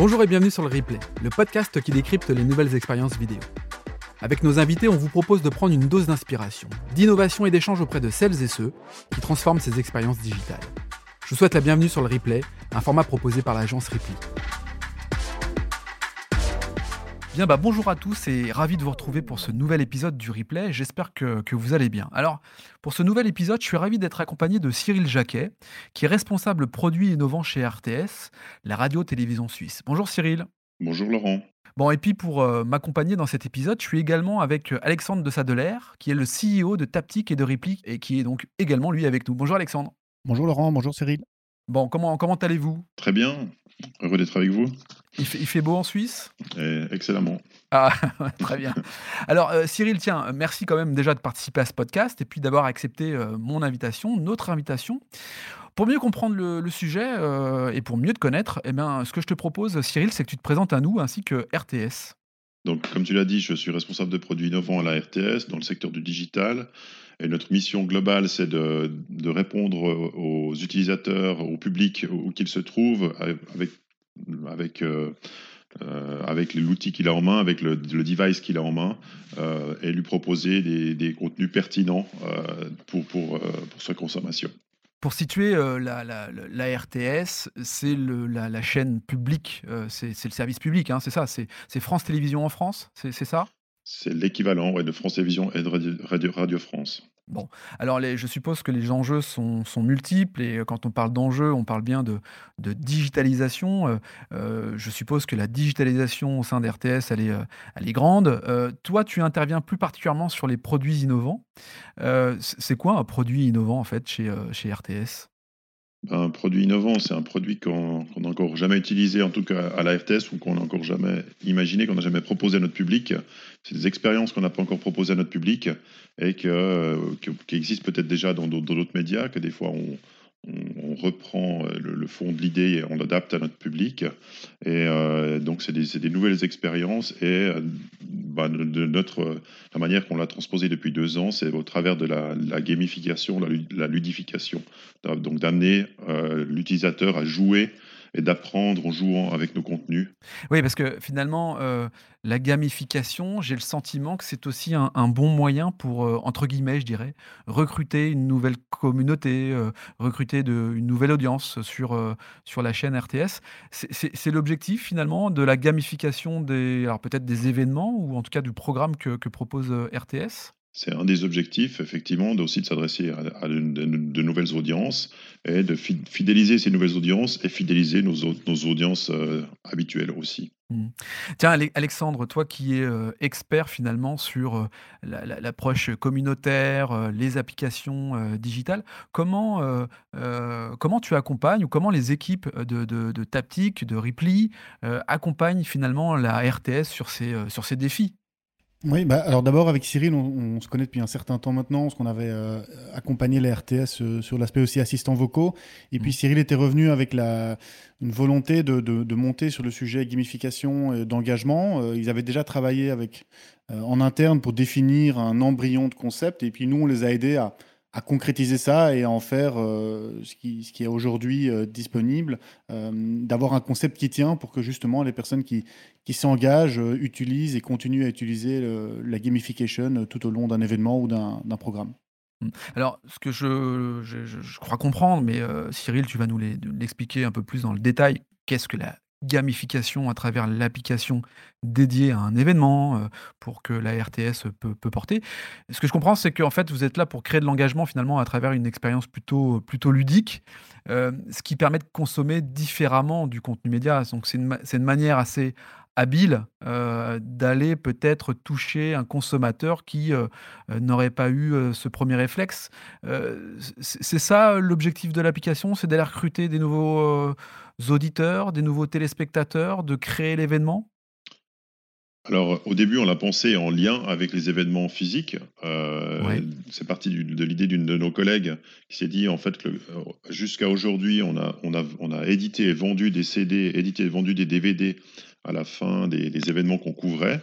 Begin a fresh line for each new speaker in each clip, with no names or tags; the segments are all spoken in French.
Bonjour et bienvenue sur le replay, le podcast qui décrypte les nouvelles expériences vidéo. Avec nos invités, on vous propose de prendre une dose d'inspiration, d'innovation et d'échange auprès de celles et ceux qui transforment ces expériences digitales. Je vous souhaite la bienvenue sur le replay, un format proposé par l'agence Ripley. Bien, bah bonjour à tous et ravi de vous retrouver pour ce nouvel épisode du replay. J'espère que, que vous allez bien. Alors, pour ce nouvel épisode, je suis ravi d'être accompagné de Cyril Jacquet, qui est responsable produit innovant chez RTS, la radio-télévision suisse. Bonjour Cyril.
Bonjour Laurent.
Bon, et puis pour euh, m'accompagner dans cet épisode, je suis également avec euh, Alexandre de Sadeler, qui est le CEO de Taptic et de Ripley, et qui est donc également lui avec nous. Bonjour Alexandre.
Bonjour Laurent, bonjour Cyril.
Bon, comment, comment allez-vous?
Très bien, heureux d'être avec vous.
Il fait, il fait beau en Suisse?
Et excellemment.
Ah, très bien. Alors, euh, Cyril, tiens, merci quand même déjà de participer à ce podcast et puis d'avoir accepté euh, mon invitation, notre invitation. Pour mieux comprendre le, le sujet euh, et pour mieux te connaître, eh bien, ce que je te propose, Cyril, c'est que tu te présentes à nous ainsi que RTS.
Donc, comme tu l'as dit, je suis responsable de produits innovants à la RTS dans le secteur du digital. Et notre mission globale, c'est de, de répondre aux utilisateurs, au public où qu'ils se trouvent, avec, avec, euh, euh, avec l'outil qu'il a en main, avec le, le device qu'il a en main, euh, et lui proposer des, des contenus pertinents euh, pour, pour, pour sa consommation.
Pour situer la, la- la RTS, c'est la, la chaîne publique, c'est le service public, hein, c'est ça, c'est France Télévisions en France, c'est c'est ça?
C'est l'équivalent ouais, de France Télévisions et de Radio, Radio, Radio France.
Alors, les- je suppose que les enjeux sont, multiples et euh, quand on parle d'enjeux, on parle bien de, digitalisation. Euh, euh, je suppose que la digitalisation au sein d'RTS, elle est, grande. Toi, tu interviens plus particulièrement sur les produits innovants. C'est quoi un produit innovant en fait chez, chez RTS
Un produit innovant, c'est un produit qu'on qu'on n'a encore jamais utilisé, en tout cas à la RTS, ou qu'on n'a encore jamais imaginé, qu'on n'a jamais proposé à notre public. C'est des expériences qu'on n'a pas encore proposées à notre public et euh, que- qui existent peut-être déjà dans d'autres médias, que des fois on, reprend le, fond de l'idée et on l'adapte à notre public. Et euh, donc, c'est des, nouvelles expériences et euh, bah, notre, la manière qu'on l'a transposé depuis deux ans, c'est au travers de la, gamification, la, la ludification. Donc, d'amener l'utilisateur à jouer et d'apprendre en jouant avec nos contenus.
Oui, parce que finalement, euh, la gamification, j'ai le sentiment que c'est aussi un, bon moyen pour, euh, entre guillemets, je dirais, recruter une nouvelle communauté, euh, recruter une nouvelle audience sur, sur la chaîne RTS. C'est l'objectif finalement de la gamification des, peut-être des événements ou en tout cas du programme que, propose RTS.
C'est un des objectifs, effectivement, aussi de s'adresser à, de, nouvelles audiences et de fi- fidéliser ces nouvelles audiences et fidéliser nos, au- nos audiences euh, habituelles aussi.
Tiens, Ale- Alexandre, toi qui es euh, expert finalement sur euh, la- la- l'approche communautaire, les applications digitales, comment, tu accompagnes ou comment les équipes de, de, de Taptic, de Ripley accompagnent finalement la RTS sur ces, sur ces défis?
Oui, bah, alors d'abord avec Cyril, on, on se connaît depuis un certain temps maintenant, parce qu'on avait euh, accompagné la RTS euh, sur l'aspect aussi assistants vocaux. Et puis
Mhm.
Cyril était revenu avec la, une volonté de, de- de monter sur le sujet gamification et d'engagement. Euh, ils avaient déjà travaillé avec, en interne pour définir un embryon de concept. Et puis nous, on les a aidés à, à concrétiser ça et à en faire euh, ce, qui, est aujourd'hui euh, disponible, euh, d'avoir un concept qui tient pour que justement les personnes qui, s'engagent, utilisent et continuent à utiliser la gamification tout au long d'un événement ou d'un programme.
Alors, ce que je, je- crois comprendre, mais Cyril, tu vas nous l'expliquer un peu plus dans le détail, qu'est-ce que la gamification à travers l'application dédiée à un événement euh, pour que la RTS peut, peut porter. Ce que je comprends, c'est qu'en fait, vous êtes là pour créer de l'engagement finalement à travers une expérience plutôt, plutôt ludique, euh, ce qui permet de consommer différemment du contenu média. Donc, c'est une, une manière assez habile euh, d'aller peut-être toucher un consommateur qui euh, euh, n'aurait pas eu euh, ce premier réflexe. C'est ça l'objectif de l'application, c'est d'aller recruter des nouveaux auditeurs, des nouveaux téléspectateurs, de créer l'événement?
Alors, au début, on l'a pensé en lien avec les événements physiques. Euh. C'est parti du- de l'idée d'une de nos collègues qui s'est dit, en fait, que jusqu'à aujourd'hui, on a, on, a, on a édité et vendu des CD, édité et vendu des DVD à la fin des, des événements qu'on couvrait.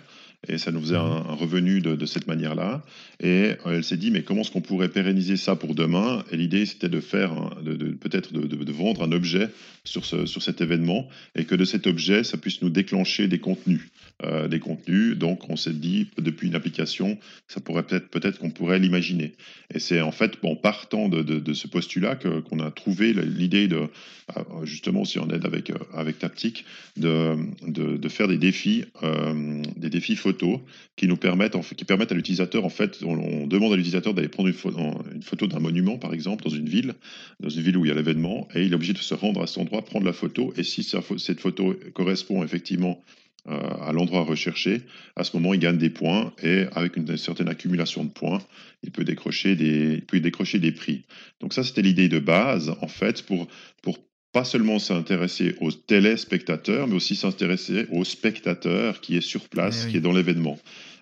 et ça nous faisait
Mmh.
un, un revenu de, de cette manière-là. Et euh, elle s'est dit, mais comment est-ce qu'on pourrait pérenniser ça pour demain? Et l'idée, c'était de faire, de, de- peut-être de vendre un objet sur, ce, sur cet événement, et que de cet objet, ça puisse nous déclencher des contenus. Euh, des contenus, donc on s'est dit, depuis une application, ça pourrait peut-être qu'on pourrait l'imaginer. Et c'est en fait en partant de, ce postulat qu'on a trouvé l'idée de, euh, justement, si on aide avec, euh, avec Taptic, de, de, faire des défis, euh, des défis photos qui nous permettent, en fait, qui permettent à l'utilisateur, en fait, on, demande à l'utilisateur d'aller prendre une, photo, d'un monument, par exemple, dans une ville, dans une ville où il y a l'événement, et il est obligé de se rendre à cet endroit, prendre la photo, et si cette photo correspond effectivement à l'endroit recherché, à ce moment, il gagne des points, et avec une certaine accumulation de points, il peut décrocher des, il peut décrocher des prix. Donc ça, c'était l'idée de base, en fait, pour, pour pas seulement s'intéresser aux téléspectateurs, mais aussi s'intéresser aux spectateurs qui est sur place,
Eh oui.
qui est dans l'événement.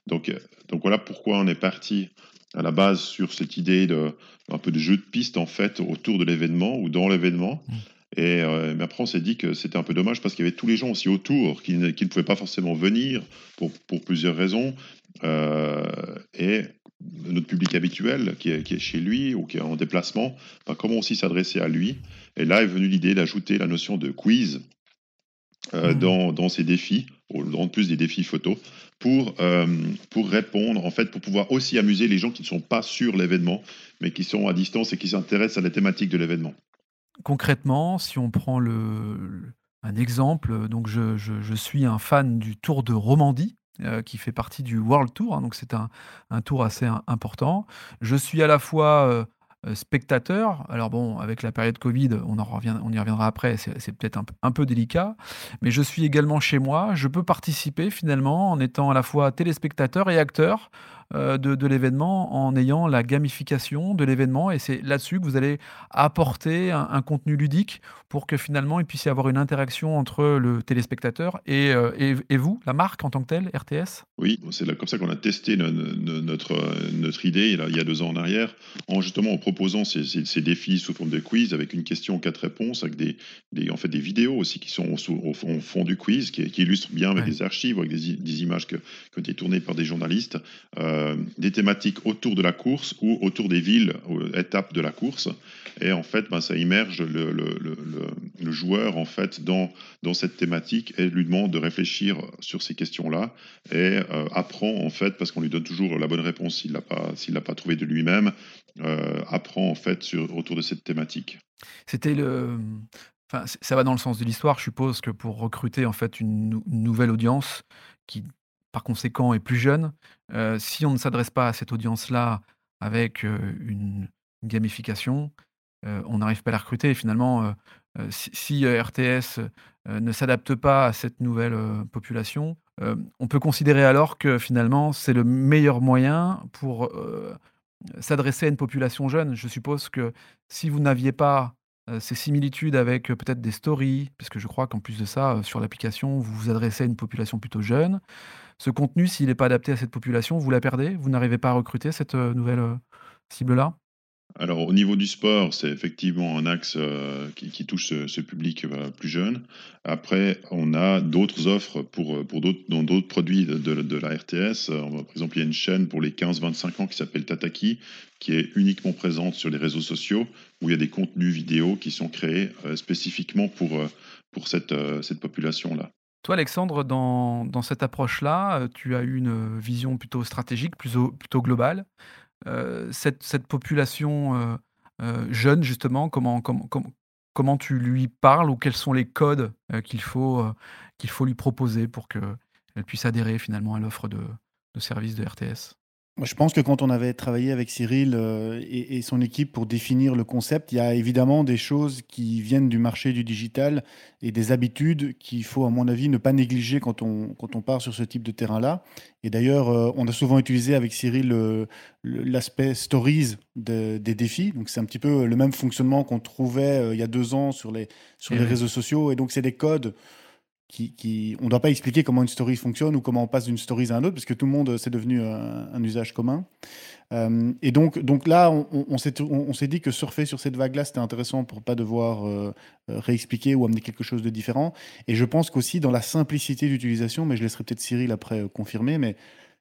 Donc, euh, donc voilà pourquoi on est parti à la base sur cette idée de un peu de jeu de piste en fait autour de l'événement ou dans l'événement. Et euh, mais après on s'est dit que c'était un peu dommage parce qu'il y avait tous les gens aussi autour qui ne, qui ne pouvaient pas forcément venir pour, pour plusieurs raisons. Euh, et notre public habituel qui est, qui est chez lui ou qui est en déplacement, ben, comment aussi s'adresser à lui. Et là est venue l'idée d'ajouter la notion de quiz euh,
Mhm.
dans, dans ces défis, au- en plus des défis photos, pour, pour répondre, en fait, pour pouvoir aussi amuser les gens qui ne sont pas sur l'événement, mais qui sont à distance et qui s'intéressent à la thématique de l'événement.
Concrètement, si on prend le, un exemple, donc je, je- suis un fan du Tour de Romandie, euh, qui fait partie du World Tour, hein, donc c'est un, un tour assez im- important. Je suis à la fois euh, spectateur, alors bon, avec la période Covid, on, en revient, on y reviendra après, c'est peut-être un, peu- un peu délicat, mais je suis également chez moi, je peux participer finalement en étant à la fois téléspectateur et acteur de, de l'événement en ayant la gamification de l'événement. Et c'est là-dessus que vous allez apporter un, un contenu ludique pour que finalement il puisse y avoir une interaction entre le téléspectateur et, euh, et, et vous, la marque en tant que telle, RTS
Oui, c'est comme ça qu'on a testé no- no- notre, euh, notre idée il y a deux ans en arrière, en justement en proposant ces, ces- ces défis sous forme de quiz avec une question, quatre réponses, avec des, des- en fait, des vidéos aussi qui sont au, fond, du quiz, qui, qui illustrent bien avec
Ouais.
des archives, avec des, images que, qui ont été tournées par des journalistes, euh, des thématiques autour de la course ou autour des villes, ou étapes de la course. Et en fait, ben, ça immerge le, joueur en fait dans, dans cette thématique et lui demande de réfléchir sur ces questions-là et euh, apprend en fait, parce qu'on lui donne toujours la bonne réponse s'il l'a pas, pas trouvé de lui-même, euh, apprend en fait autour de cette thématique.
C'était le. Enfin, ça va dans le sens de l'histoire. Je suppose que pour recruter en fait une nouvelle audience qui, par conséquent, est plus jeune, euh, si on ne s'adresse pas à cette audience-là avec euh, une, gamification, euh, on n'arrive pas à la recruter. Et finalement, si, RTS ne s'adapte pas à cette nouvelle population, on peut considérer alors que finalement, c'est le meilleur moyen pour s'adresser à une population jeune. Je suppose que si vous n'aviez pas ces similitudes avec peut-être des stories, parce que je crois qu'en plus de ça, sur l'application, vous vous adressez à une population plutôt jeune, ce contenu, s'il n'est pas adapté à cette population, vous la perdez, vous n'arrivez pas à recruter cette euh, nouvelle euh, cible-là?
Alors, au niveau du sport, c'est effectivement un axe euh, qui, touche ce, public plus jeune. Après, on a d'autres offres pour, pour d'autres, dans d'autres produits de, la RTS. Par exemple, il y a une chaîne pour les 15-25 ans qui s'appelle Tataki, qui est uniquement présente sur les réseaux sociaux, où il y a des contenus vidéo qui sont créés spécifiquement pour, cette population-là.
Toi, Alexandre, dans, cette approche-là, euh, tu as eu une vision plutôt stratégique, plutôt, globale. Euh, cette, population euh, jeune, justement, comment, tu lui parles ou quels sont les codes qu'il faut, lui proposer pour qu'elle puisse adhérer finalement à l'offre de, de service de RTS
Je pense que quand on avait travaillé avec Cyril euh, et, et son équipe pour définir le concept, il y a évidemment des choses qui viennent du marché du digital et des habitudes qu'il faut, à mon avis, ne pas négliger quand on, quand on part sur ce type de terrain-là. Et d'ailleurs, euh, on a souvent utilisé avec Cyril euh, l'aspect stories de- des défis. Donc, c'est un petit peu le même fonctionnement qu'on trouvait il y a deux ans sur les, sur
Eh
les réseaux sociaux. Et donc, c'est des codes on ne doit pas expliquer comment une story fonctionne ou comment on passe d'une story à une autre, parce que tout le monde, c'est devenu un, usage commun. Euh, et donc, là, on, s'est dit que surfer sur cette vague-là, c'était intéressant pour pas devoir euh, euh, réexpliquer ou amener quelque chose de différent. Et je pense qu'aussi dans la simplicité d'utilisation, mais je laisserai peut-être Cyril après confirmer, mais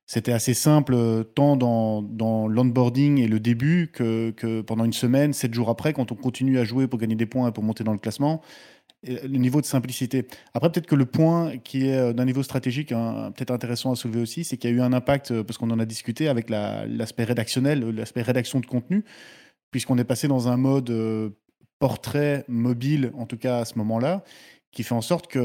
c'était assez simple tant dans, l'onboarding et le début que pendant une semaine, sept jours après, quand on continue à jouer pour gagner des points et pour monter dans le classement, le niveau de simplicité. Après, peut-être que le point qui est euh, d'un niveau stratégique hein, peut-être intéressant à soulever aussi, c'est qu'il y a eu un impact, euh, parce qu'on en a discuté, avec l'aspect rédactionnel, euh, l'aspect rédaction de contenu, puisqu'on est passé dans un mode portrait mobile, en tout cas à ce moment-là, qui fait en sorte que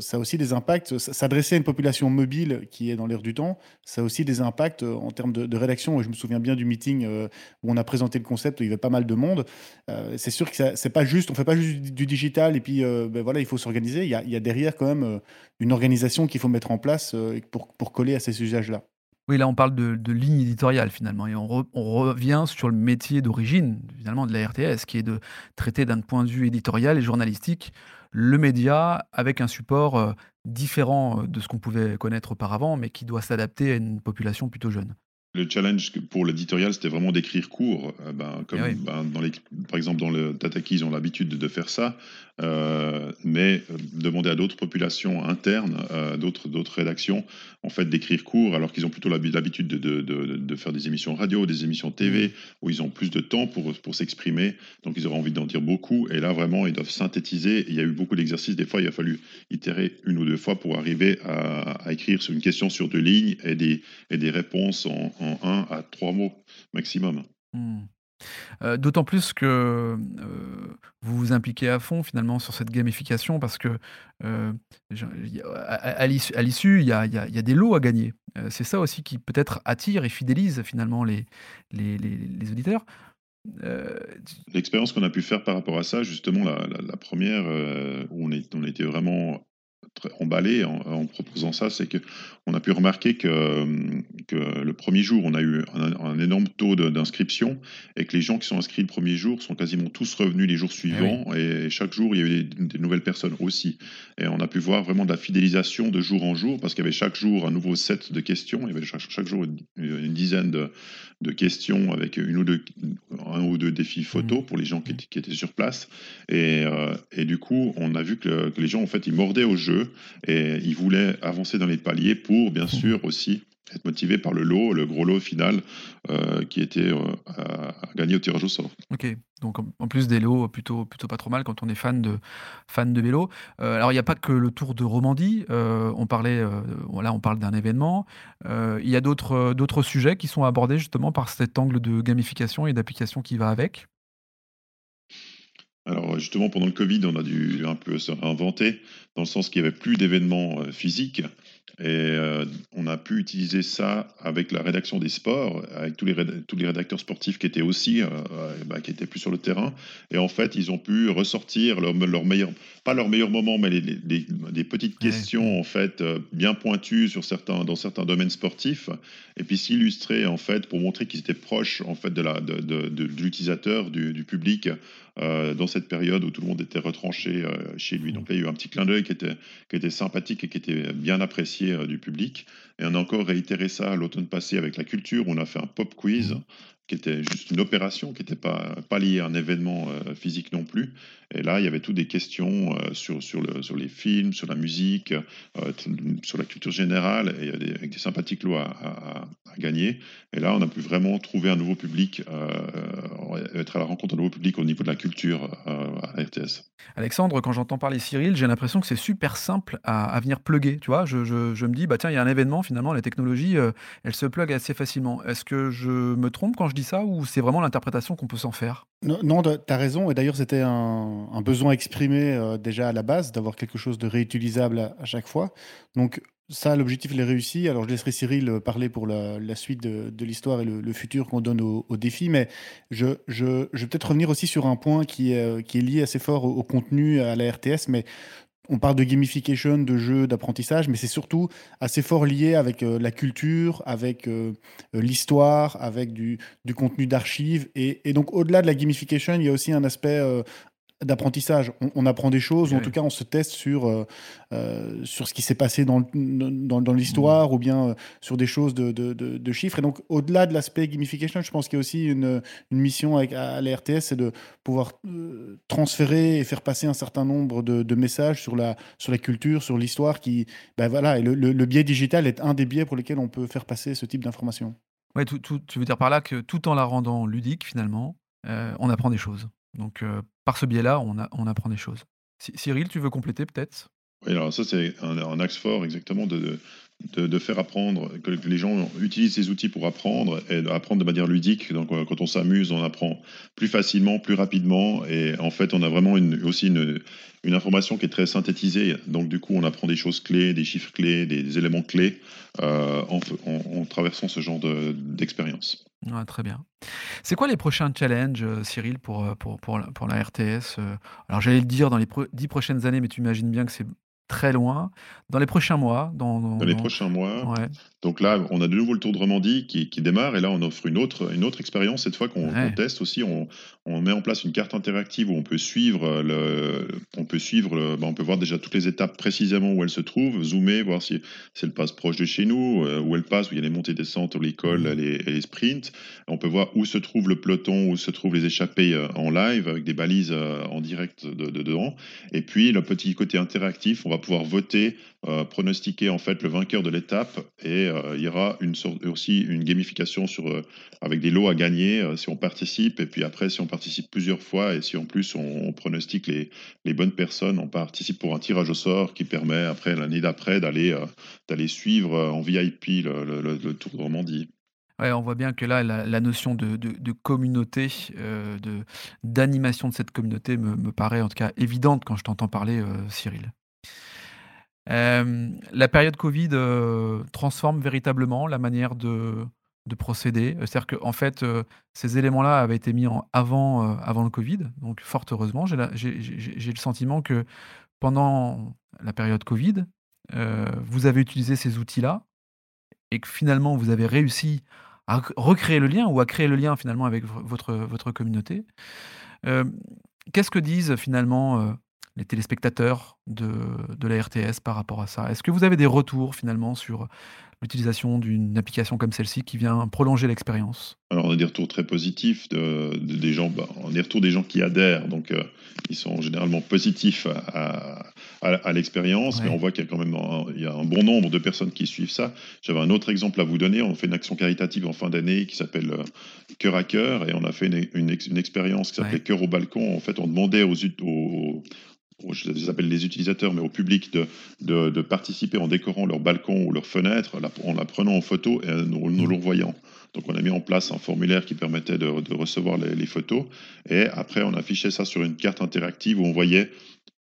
ça a aussi des impacts. S'adresser à une population mobile qui est dans l'air du temps, ça a aussi des impacts euh, en termes de, rédaction. Je me souviens bien du meeting euh, où on a présenté le concept, où il y avait pas mal de monde. Euh, c'est sûr que c'est pas juste, on fait pas juste du digital et puis ben voilà, il faut s'organiser. Il, y a derrière quand même une organisation qu'il faut mettre en place pour, pour coller à ces usages-là.
Oui, là, on parle de, ligne éditoriale finalement, et on, revient sur le métier d'origine finalement de la RTS, qui est de traiter d'un point de vue éditorial et journalistique le média avec un support euh, différent euh, de ce qu'on pouvait connaître auparavant, mais qui doit s'adapter à une population plutôt jeune.
Le challenge pour l'éditorial, c'était vraiment d'écrire court. Euh, ben, comme, eh ben, dans les, par exemple, dans le Tataki, ils ont l'habitude de faire ça. Euh, mais euh, demander à d'autres populations internes, d'autres, d'autres rédactions, en fait, d'écrire court, alors qu'ils ont plutôt l'habitude de, de, de, faire des émissions radio, des émissions TV, où ils ont plus de temps pour, pour s'exprimer. Donc, ils auraient envie d'en dire beaucoup. Et là, vraiment, ils doivent synthétiser. Il y a eu beaucoup d'exercices. Des fois, il a fallu itérer une ou deux fois pour arriver à, à écrire sur une question sur deux lignes et des, et des réponses en en un à trois mots maximum.
Hmm. Euh, d'autant plus que euh, vous vous impliquez à fond finalement sur cette gamification parce que euh, à, l'issue, il y a, des lots à gagner. c'est ça aussi qui peut-être attire et fidélise finalement les, les, auditeurs.
L'expérience qu'on a pu faire par rapport à ça, justement, la, première, où on, est, on était vraiment emballé en, proposant ça, c'est qu'on a pu remarquer que, que, le premier jour, on a eu un, énorme taux d'inscription et que les gens qui sont inscrits le premier jour sont quasiment tous revenus les jours eh suivants et, chaque jour, il y avait des, des, nouvelles personnes aussi. Et on a pu voir vraiment de la fidélisation de jour en jour parce qu'il y avait chaque jour un nouveau set de questions, il y avait chaque, jour une, dizaine de, de, questions avec une ou deux, un ou deux défis photos mmh. pour les gens qui, qui, étaient sur place. Et, euh, et, du coup, on a vu que, que les gens, en fait, ils mordaient au jeu et ils voulaient avancer dans les paliers pour, bien mmh. sûr, aussi être motivés par le lot, le gros lot final euh, qui était euh, à, gagner au tirage au sort.
Ok, donc en plus des lots plutôt, plutôt pas trop mal quand on est fan de, fan de vélo. Euh, alors il n'y a pas que le Tour de Romandie, on parlait, voilà, on parle d'un événement. il y a d'autres, d'autres sujets qui sont abordés justement par cet angle de gamification et d'application qui va avec?
Alors justement, pendant le Covid, on a dû un peu se réinventer, dans le sens qu'il n'y avait plus d'événements euh, physiques. Et euh, on a pu utiliser ça avec la rédaction des sports, avec tous les, tous les rédacteurs sportifs qui étaient aussi, euh, bah, qui étaient plus sur le terrain. Et en fait, ils ont pu ressortir leur, leur meilleur, pas leur meilleur moment, mais les, des petites questions en fait bien pointues sur certains, dans certains domaines sportifs, et puis s'illustrer en fait pour montrer qu'ils étaient proches en fait de la, de, de, de l'utilisateur, du, du, public euh, dans cette période où tout le monde était retranché euh, chez lui. Donc là, il y a eu un petit clin d'œil qui était, qui était sympathique et qui était bien apprécié euh, du public. Et on a encore réitéré ça l'automne passé avec la culture. On a fait un pop quiz qui était juste une opération, qui n'était pas, liée à un événement physique non plus. Et là, il y avait toutes des questions sur, sur, le, sur les films, sur la musique, sur la culture générale, avec des sympathiques lois à, gagner. Et là, on a pu vraiment trouver un nouveau public, être à la rencontre d'un nouveau public au niveau de la culture à RTS.
Alexandre, quand j'entends parler Cyril, j'ai l'impression que c'est super simple à, venir plugger. Tu vois, je, je, me dis, bah tiens, il y a un événement, finalement, la technologie, elle se plug assez facilement. Est-ce que je me trompe quand je dis ça ou c'est vraiment l'interprétation qu'on peut s'en faire?
Non, tu as raison. Et d'ailleurs, c'était un, besoin exprimé déjà à la base d'avoir quelque chose de réutilisable à, chaque fois. Donc, ça, l'objectif, il est réussi. Alors, je laisserai Cyril euh, parler pour la, suite de, l'histoire et le, futur qu'on donne au, défi. Mais je, je, vais peut-être revenir aussi sur un point qui est, euh, qui est lié assez fort au, contenu, à la RTS. Mais on parle de gamification, de jeux, d'apprentissage, mais c'est surtout assez fort lié avec euh, la culture, avec l'histoire, avec du contenu d'archives. Et, donc, au-delà de la gamification, il y a aussi un aspect d'apprentissage. On, apprend des choses, ou en tout cas, on se teste sur, euh, euh, sur ce qui s'est passé dans, dans, dans l'histoire, ou bien euh, sur des choses de, de, de, chiffres. Et donc, au-delà de l'aspect gamification, je pense qu'il y a aussi une, une mission avec, à la RTS, c'est de pouvoir transférer et faire passer un certain nombre de, messages sur la, sur la culture, sur l'histoire. Qui, ben voilà, et le, le, biais digital est un des biais pour lesquels on peut faire passer ce type d'informations.
Ouais, tout, tout, tu veux dire par là que tout en la rendant ludique, finalement, on apprend des choses. Donc, par ce biais-là, on, apprend des choses. Cyril, tu veux compléter peut-être?
Oui, alors ça, c'est un, axe fort exactement de, faire apprendre, que les gens utilisent ces outils pour apprendre et apprendre de manière ludique. Donc, quand on s'amuse, on apprend plus facilement, plus rapidement. Et en fait, on a vraiment aussi une, information qui est très synthétisée. Donc, du coup, on apprend des choses clés, des chiffres clés, des, éléments clés en, en, traversant ce genre d'expérience
très bien. C'est quoi les prochains challenges, euh, Cyril, pour, euh, pour, pour, pour la RTS euh? Alors, j'allais le dire dans les dix prochaines années, mais tu imagines bien que c'est très loin. Dans les prochains mois
Dans, dans, les prochains mois. Ouais. Donc là, on a de nouveau le Tour de Romandie qui, qui, démarre et là, on offre une autre, une autre expérience. Cette fois qu'on teste aussi, on, on, met en place une carte interactive où on peut suivre, le, on peut suivre, bah, on peut voir déjà toutes les étapes précisément où elles se trouvent, zoomer, voir si, si elles passent proche de chez nous, euh, où elles passent, où il y a les montées descentes, l'école, mmh. les, les sprints. On peut voir où se trouve le peloton, où se trouvent les échappées euh, en live avec des balises euh, en direct de, de, dedans. Et puis, le petit côté interactif, on va pouvoir voter, pronostiquer en fait le vainqueur de l'étape et euh, il y aura une sorte, aussi une gamification sur, euh, avec des lots à gagner euh, si on participe. Et puis après, si on participe plusieurs fois et si en plus on, pronostique les, les, bonnes personnes, on participe pour un tirage au sort qui permet après l'année d'après d'aller suivre en VIP le, le, Tour de Romandie.
Ouais, on voit bien que là, la, notion de, de, communauté, de d'animation de cette communauté me, me, paraît en tout cas évidente quand je t'entends parler, Cyril la période Covid, transforme véritablement la manière de de procéder. C'est-à-dire qu'en fait, ces éléments-là avaient été mis en avant, avant le Covid, donc fort heureusement. J'ai le sentiment que pendant la période Covid, vous avez utilisé ces outils-là et que finalement vous avez réussi à recréer le lien ou à créer le lien finalement avec votre votre communauté. qu'est-ce que disent finalement, les téléspectateurs de, de la RTS par rapport à ça Est-ce que vous avez des retours finalement sur l'utilisation d'une application comme celle-ci qui vient prolonger l'expérience?
Alors on a des retours très positifs de, des gens, bah, on a des retours des gens qui adhèrent, donc euh, ils sont généralement positifs à, à, l'expérience, mais on voit qu'il y a quand même un, il y a un bon nombre de personnes qui suivent ça. J'avais un autre exemple à vous donner, on fait une action caritative en fin d'année qui s'appelle euh, Cœur à cœur, et on a fait une, une, expérience qui s'appelait Cœur au balcon. En fait, on demandait aux, aux je les appelle les utilisateurs, mais au public de, participer en décorant leur balcon ou leur fenêtre, en la prenant en photo et nous, le revoyant. Donc on a mis en place un formulaire qui permettait de, recevoir les, photos et après on affichait ça sur une carte interactive où on voyait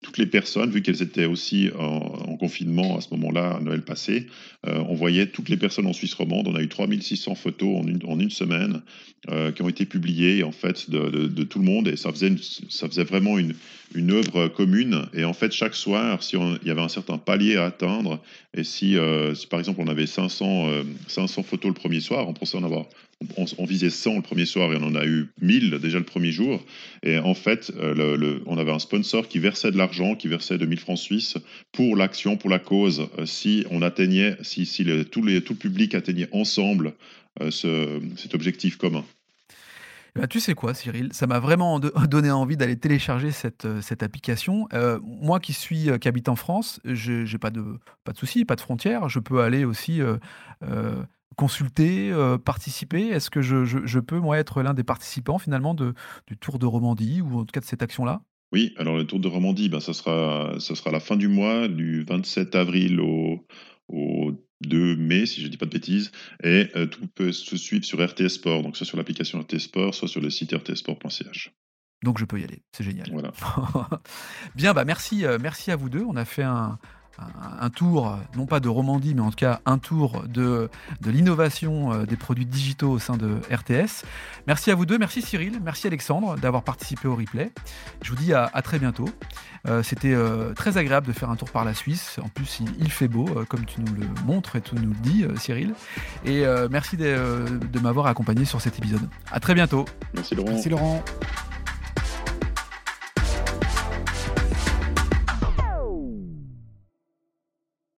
toutes les personnes, vu qu'elles étaient aussi en, confinement à ce moment-là, Noël passé, euh, on voyait toutes les personnes en Suisse romande. On a eu 3600 photos en une, en une semaine euh, qui ont été publiées en fait de, tout le monde et ça faisait vraiment une, une œuvre commune. Et en fait, chaque soir, si il y avait un certain palier à atteindre, et si, euh, par exemple on avait 500, 500 photos le premier soir, on pensait en avoir on, visait 100 le premier soir et on en a eu 1000 déjà le premier jour. Et en fait, euh, on avait un sponsor qui versait de l'argent, qui versait 2000 francs suisses pour l'action, pour la cause. Euh, si on atteignait, si, tout, le public atteignait ensemble euh, ce, cet objectif commun.
Eh ben, tu sais quoi, Cyril Ça m'a vraiment donné envie d'aller télécharger cette, cette application. moi qui suis qui habite en France, je n'ai pas de, pas soucis, pas de frontières. Je peux aller aussi consulter, euh, participer Est-ce que je, peux, moi, être l'un des participants finalement de, du Tour de Romandie ou en tout cas de cette action-là?
Oui, alors le Tour de Romandie, ben, ça, sera, ça la fin du mois, du 27 avril au, au 2 mai, si je ne dis pas de bêtises, et euh, tout peut se suivre sur RTS Sport, donc soit sur l'application RTS Sport, soit sur le site rtsport.ch.
Donc je peux y aller, c'est génial. Voilà. Bien, bah merci, euh, merci à vous deux. On a fait un, un tour, non pas de Romandie, mais en tout cas un tour de, de l'innovation euh, des produits digitaux au sein de RTS. Merci à vous deux, merci Cyril, merci Alexandre d'avoir participé au replay. Je vous dis à, très bientôt. Euh, c'était euh, très agréable de faire un tour par la Suisse. En plus, il, fait beau, comme tu nous le montres et tu nous le dis, Cyril. Et merci de, de m'avoir accompagné sur cet épisode. À très bientôt.
Merci Laurent.
Merci Laurent.